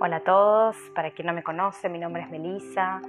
Hola a todos, para quien no me conoce, mi nombre es Melissa.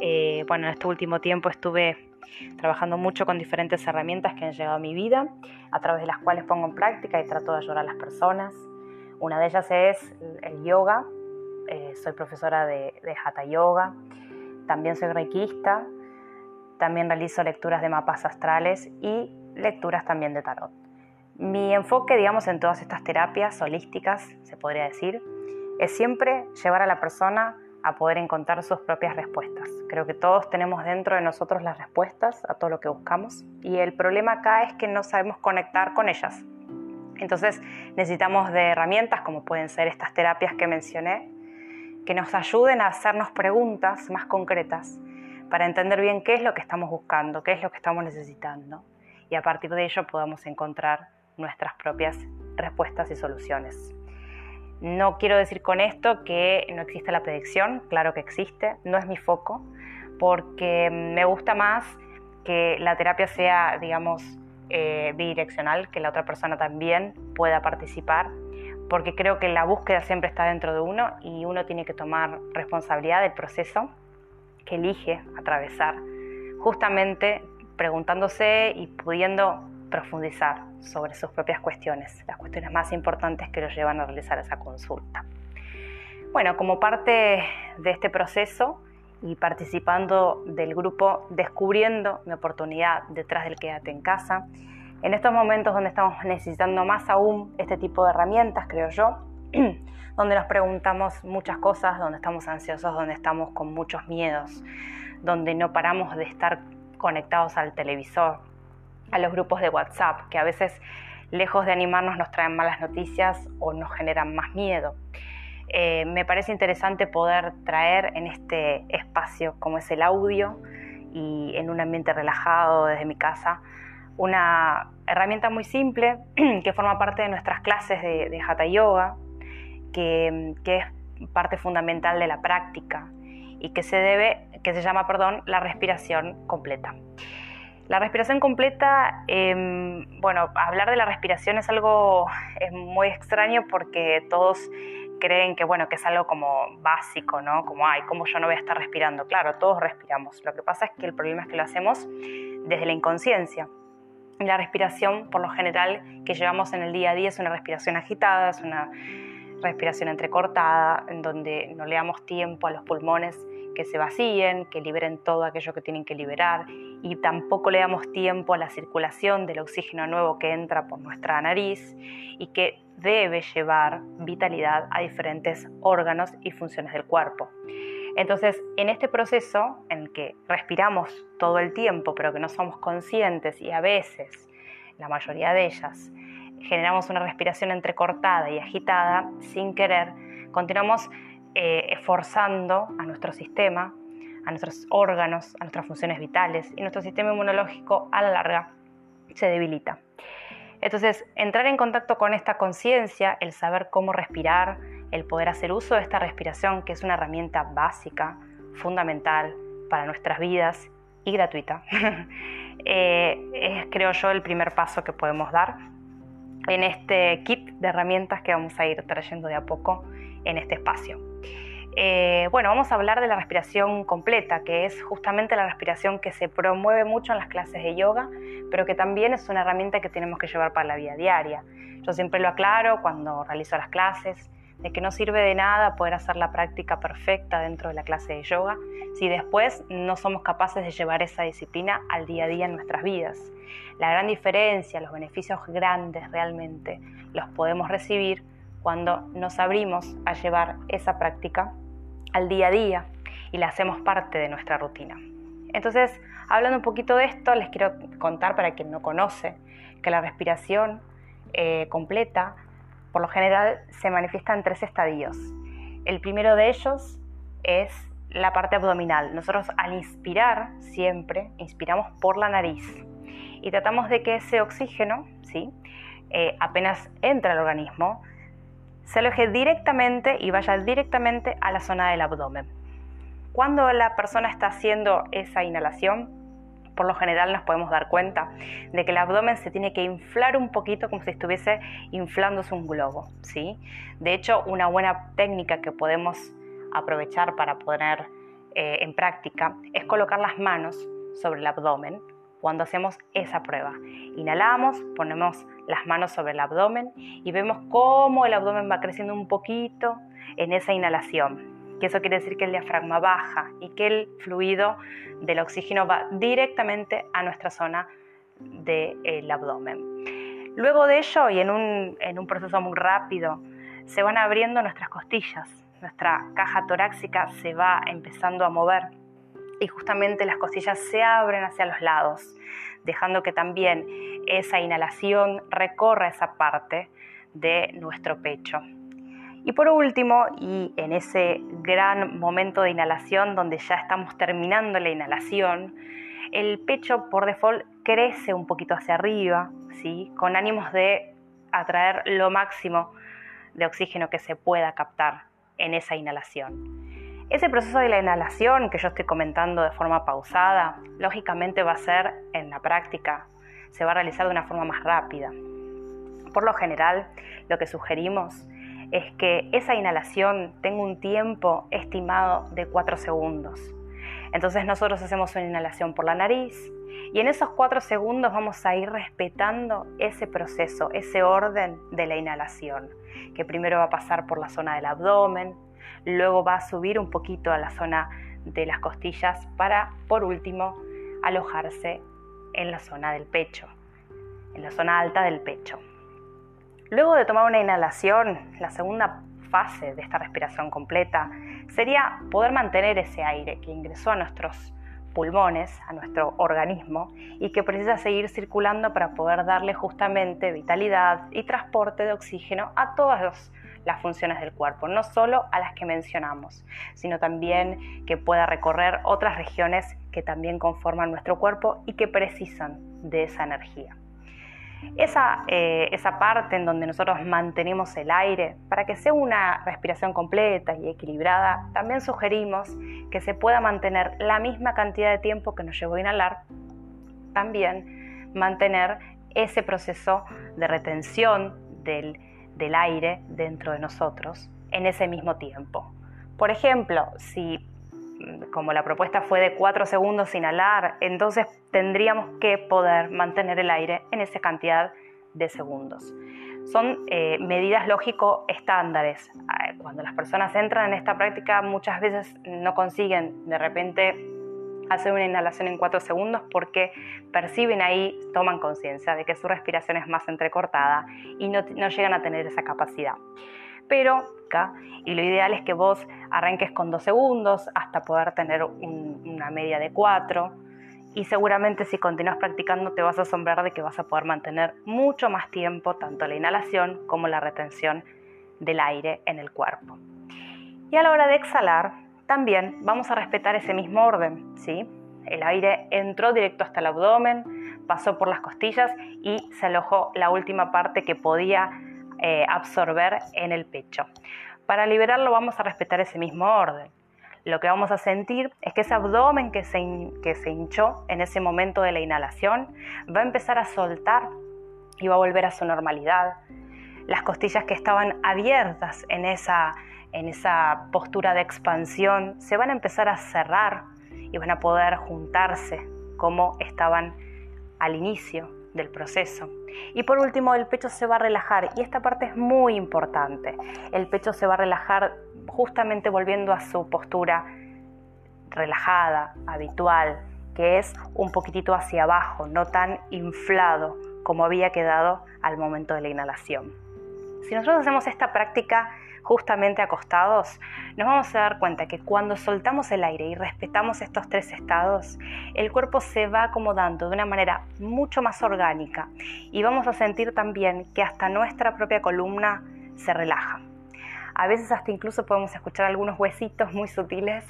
Eh, bueno, en este último tiempo estuve trabajando mucho con diferentes herramientas que han llegado a mi vida, a través de las cuales pongo en práctica y trato de ayudar a las personas. Una de ellas es el yoga. Eh, soy profesora de, Hatha Yoga. También soy reikista. También realizo lecturas de mapas astrales y lecturas también de tarot. Mi enfoque, digamos, en todas estas terapias holísticas, se podría decir, es siempre llevar a la persona a poder encontrar sus propias respuestas. Creo que todos tenemos dentro de nosotros las respuestas a todo lo que buscamos y el problema acá es que no sabemos conectar con ellas. Entonces necesitamos de herramientas como pueden ser estas terapias que mencioné, que nos ayuden a hacernos preguntas más concretas para entender bien qué es lo que estamos buscando, qué es lo que estamos necesitando y a partir de ello podamos encontrar nuestras propias respuestas y soluciones. No quiero decir con esto que no existe la predicción, claro que existe, no es mi foco, porque me gusta más que la terapia sea, digamos, eh, bidireccional, que la otra persona también pueda participar, porque creo que la búsqueda siempre está dentro de uno y uno tiene que tomar responsabilidad del proceso que elige atravesar, justamente preguntándose y pudiendo profundizar sobre sus propias cuestiones, las cuestiones más importantes que los llevan a realizar esa consulta. Bueno, como parte de este proceso y participando del grupo Descubriendo mi oportunidad detrás del quédate en casa, en estos momentos donde estamos necesitando más aún este tipo de herramientas, creo yo, donde nos preguntamos muchas cosas, donde estamos ansiosos, donde estamos con muchos miedos, donde no paramos de estar conectados al televisor, a los grupos de WhatsApp, que a veces lejos de animarnos nos traen malas noticias o nos generan más miedo. Eh, me parece interesante poder traer en este espacio como es el audio y en un ambiente relajado desde mi casa una herramienta muy simple que forma parte de nuestras clases de, Hatha Yoga, que, que, es parte fundamental de la práctica y que se debe, que se llama, perdón, la respiración completa. La respiración completa, em, bueno, hablar de la respiración es algo muy extraño porque todos creen que, bueno, que es algo como básico, ¿no? Como, ay, ¿cómo yo no voy a estar respirando? Claro, todos respiramos. Lo que pasa es que el problema es que lo hacemos desde la inconsciencia. La respiración, por lo general, que llevamos en el día a día es una respiración agitada, es una respiración entrecortada, en donde no le damos tiempo a los pulmones que se vacíen, que liberen todo aquello que tienen que liberar y tampoco le damos tiempo a la circulación del oxígeno nuevo que entra por nuestra nariz y que debe llevar vitalidad a diferentes órganos y funciones del cuerpo. Entonces, en este proceso en que respiramos todo el tiempo, pero que no somos conscientes y a veces, la mayoría de ellas, generamos una respiración entrecortada y agitada sin querer, continuamos eh, esforzando a nuestro sistema, a nuestros órganos, a nuestras funciones vitales y nuestro sistema inmunológico a la larga se debilita. Entonces, entrar en contacto con esta conciencia, el saber cómo respirar, el poder hacer uso de esta respiración, que es una herramienta básica, fundamental para nuestras vidas y gratuita, eh, es, creo yo, el primer paso que podemos dar en este kit de herramientas que vamos a ir trayendo de a poco en este espacio. Eh, bueno, vamos a hablar de la respiración completa, que es justamente la respiración que se promueve mucho en las clases de yoga, pero que también es una herramienta que tenemos que llevar para la vida diaria. Yo siempre lo aclaro cuando realizo las clases, de que no sirve de nada poder hacer la práctica perfecta dentro de la clase de yoga si después no somos capaces de llevar esa disciplina al día a día en nuestras vidas. La gran diferencia, los beneficios grandes realmente los podemos recibir cuando nos abrimos a llevar esa práctica al día a día y la hacemos parte de nuestra rutina. Entonces, hablando un poquito de esto, les quiero contar para quien no conoce que la respiración eh, completa, por lo general, se manifiesta en tres estadios. El primero de ellos es la parte abdominal. Nosotros al inspirar siempre, inspiramos por la nariz y tratamos de que ese oxígeno, ¿sí? Eh, apenas entra al organismo, se aloje directamente y vaya directamente a la zona del abdomen. Cuando la persona está haciendo esa inhalación, por lo general nos podemos dar cuenta de que el abdomen se tiene que inflar un poquito como si estuviese inflándose un globo, ¿sí? De hecho, una buena técnica que podemos aprovechar para poner eh, en práctica es colocar las manos sobre el abdomen cuando hacemos esa prueba. Inhalamos, ponemos las manos sobre el abdomen y vemos cómo el abdomen va creciendo un poquito en esa inhalación que eso quiere decir que el diafragma baja y que el fluido del oxígeno va directamente a nuestra zona del abdomen. Luego de ello, y en un, en un proceso muy rápido, se van abriendo nuestras costillas, nuestra caja torácica se va empezando a mover y justamente las costillas se abren hacia los lados, dejando que también esa inhalación recorra esa parte de nuestro pecho. Y por último, y en ese gran momento de inhalación donde ya estamos terminando la inhalación, el pecho por default crece un poquito hacia arriba, ¿sí? con ánimos de atraer lo máximo de oxígeno que se pueda captar en esa inhalación. Ese proceso de la inhalación que yo estoy comentando de forma pausada, lógicamente va a ser en la práctica, se va a realizar de una forma más rápida. Por lo general, lo que sugerimos es que esa inhalación tenga un tiempo estimado de 4 segundos. Entonces nosotros hacemos una inhalación por la nariz y en esos 4 segundos vamos a ir respetando ese proceso, ese orden de la inhalación, que primero va a pasar por la zona del abdomen, luego va a subir un poquito a la zona de las costillas para, por último, alojarse en la zona del pecho, en la zona alta del pecho. Luego de tomar una inhalación, la segunda fase de esta respiración completa sería poder mantener ese aire que ingresó a nuestros pulmones, a nuestro organismo y que precisa seguir circulando para poder darle justamente vitalidad y transporte de oxígeno a todas las funciones del cuerpo, no solo a las que mencionamos, sino también que pueda recorrer otras regiones que también conforman nuestro cuerpo y que precisan de esa energía. Esa, eh, esa parte en donde nosotros mantenemos el aire, para que sea una respiración completa y equilibrada, también sugerimos que se pueda mantener la misma cantidad de tiempo que nos llevó a inhalar, también mantener ese proceso de retención del, del aire dentro de nosotros en ese mismo tiempo. Por ejemplo, si como la propuesta fue de 4 segundos inhalar, entonces tendríamos que poder mantener el aire en esa cantidad de segundos. Son eh, medidas lógico estándares. Ah, cuando las personas entran en esta práctica muchas veces no consiguen de repente hacer una inhalación en 4 segundos porque perciben ahí, toman conciencia de que su respiración es más entrecortada y no, no llegan a tener esa capacidad. Pero y lo ideal es que vos arranques con dos segundos hasta poder tener una media de cuatro y seguramente si continúas practicando te vas a asombrar de que vas a poder mantener mucho más tiempo tanto la inhalación como la retención del aire en el cuerpo. Y a la hora de exhalar, también vamos a respetar ese mismo orden, ¿sí? El aire entró directo hasta el abdomen, pasó por las costillas y se alojó la última parte que podía eh, absorber en el pecho. Para liberarlo vamos a respetar ese mismo orden. Lo que vamos a sentir es que ese abdomen que se, que se hinchó en ese momento de la inhalación va a empezar a soltar y va a volver a su normalidad. Las costillas que estaban abiertas en esa, en esa postura de expansión se van a empezar a cerrar y van a poder juntarse como estaban al inicio del proceso. Y por último, el pecho se va a relajar y esta parte es muy importante. El pecho se va a relajar justamente volviendo a su postura relajada, habitual, que es un poquitito hacia abajo, no tan inflado como había quedado al momento de la inhalación. Si nosotros hacemos esta práctica justamente acostados, nos vamos a dar cuenta que cuando soltamos el aire y respetamos estos tres estados, el cuerpo se va acomodando de una manera mucho más orgánica y vamos a sentir también que hasta nuestra propia columna se relaja. A veces hasta incluso podemos escuchar algunos huesitos muy sutiles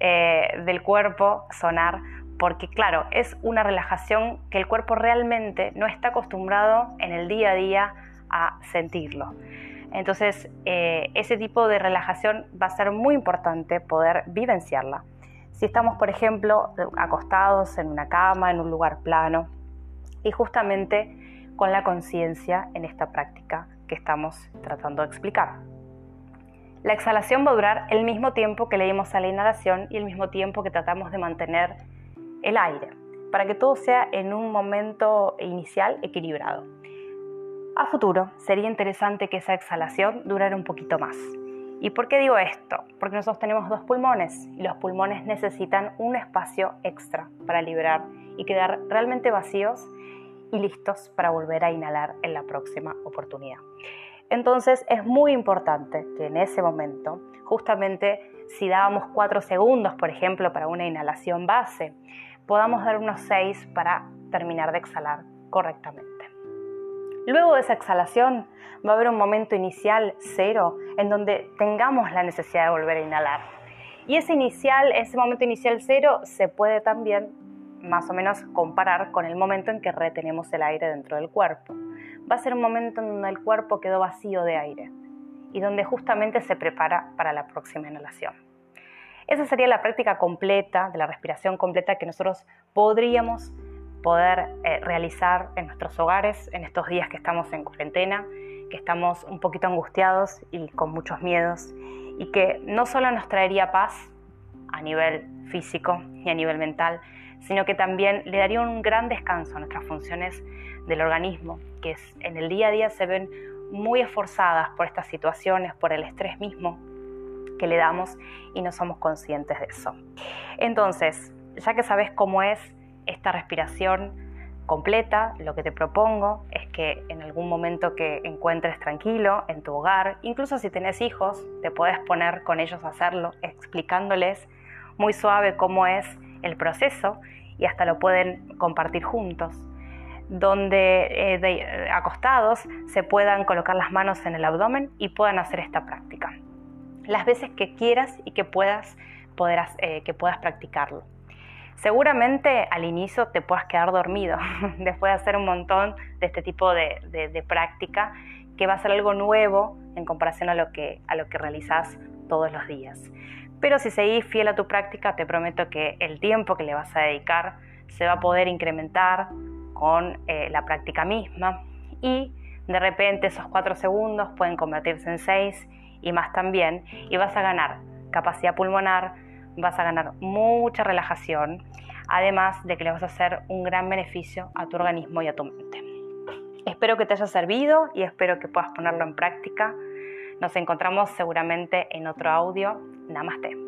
eh, del cuerpo sonar porque claro, es una relajación que el cuerpo realmente no está acostumbrado en el día a día a sentirlo. Entonces, eh, ese tipo de relajación va a ser muy importante poder vivenciarla. Si estamos, por ejemplo, acostados en una cama, en un lugar plano, y justamente con la conciencia en esta práctica que estamos tratando de explicar. La exhalación va a durar el mismo tiempo que le dimos a la inhalación y el mismo tiempo que tratamos de mantener el aire, para que todo sea en un momento inicial equilibrado. A futuro sería interesante que esa exhalación durara un poquito más. ¿Y por qué digo esto? Porque nosotros tenemos dos pulmones y los pulmones necesitan un espacio extra para liberar y quedar realmente vacíos y listos para volver a inhalar en la próxima oportunidad. Entonces es muy importante que en ese momento, justamente si dábamos 4 segundos, por ejemplo, para una inhalación base, podamos dar unos 6 para terminar de exhalar correctamente. Luego de esa exhalación va a haber un momento inicial cero en donde tengamos la necesidad de volver a inhalar. Y ese inicial, ese momento inicial cero se puede también más o menos comparar con el momento en que retenemos el aire dentro del cuerpo. Va a ser un momento en donde el cuerpo quedó vacío de aire y donde justamente se prepara para la próxima inhalación. Esa sería la práctica completa, de la respiración completa que nosotros podríamos poder eh, realizar en nuestros hogares en estos días que estamos en cuarentena, que estamos un poquito angustiados y con muchos miedos y que no solo nos traería paz a nivel físico y a nivel mental, sino que también le daría un gran descanso a nuestras funciones del organismo, que en el día a día se ven muy esforzadas por estas situaciones, por el estrés mismo que le damos y no somos conscientes de eso. Entonces, ya que sabes cómo es esta respiración completa, lo que te propongo es que en algún momento que encuentres tranquilo en tu hogar, incluso si tenés hijos, te puedes poner con ellos a hacerlo, explicándoles muy suave cómo es el proceso y hasta lo pueden compartir juntos, donde eh, eh, acostados se puedan colocar las manos en el abdomen y puedan hacer esta práctica. Las veces que quieras y que puedas, eh, que puedas practicarlo. Seguramente al inicio te puedas quedar dormido después de hacer un montón de este tipo de, práctica que va a ser algo nuevo en comparación a lo que, a que realizas todos los días. Pero si seguís fiel a tu práctica, te prometo que el tiempo que le vas a dedicar se va a poder incrementar con eh, la práctica misma y de repente esos cuatro segundos pueden convertirse en seis y más también y vas a ganar capacidad pulmonar, vas a ganar mucha relajación, además de que le vas a hacer un gran beneficio a tu organismo y a tu mente. Espero que te haya servido y espero que puedas ponerlo en práctica. Nos encontramos seguramente en otro audio. Namaste.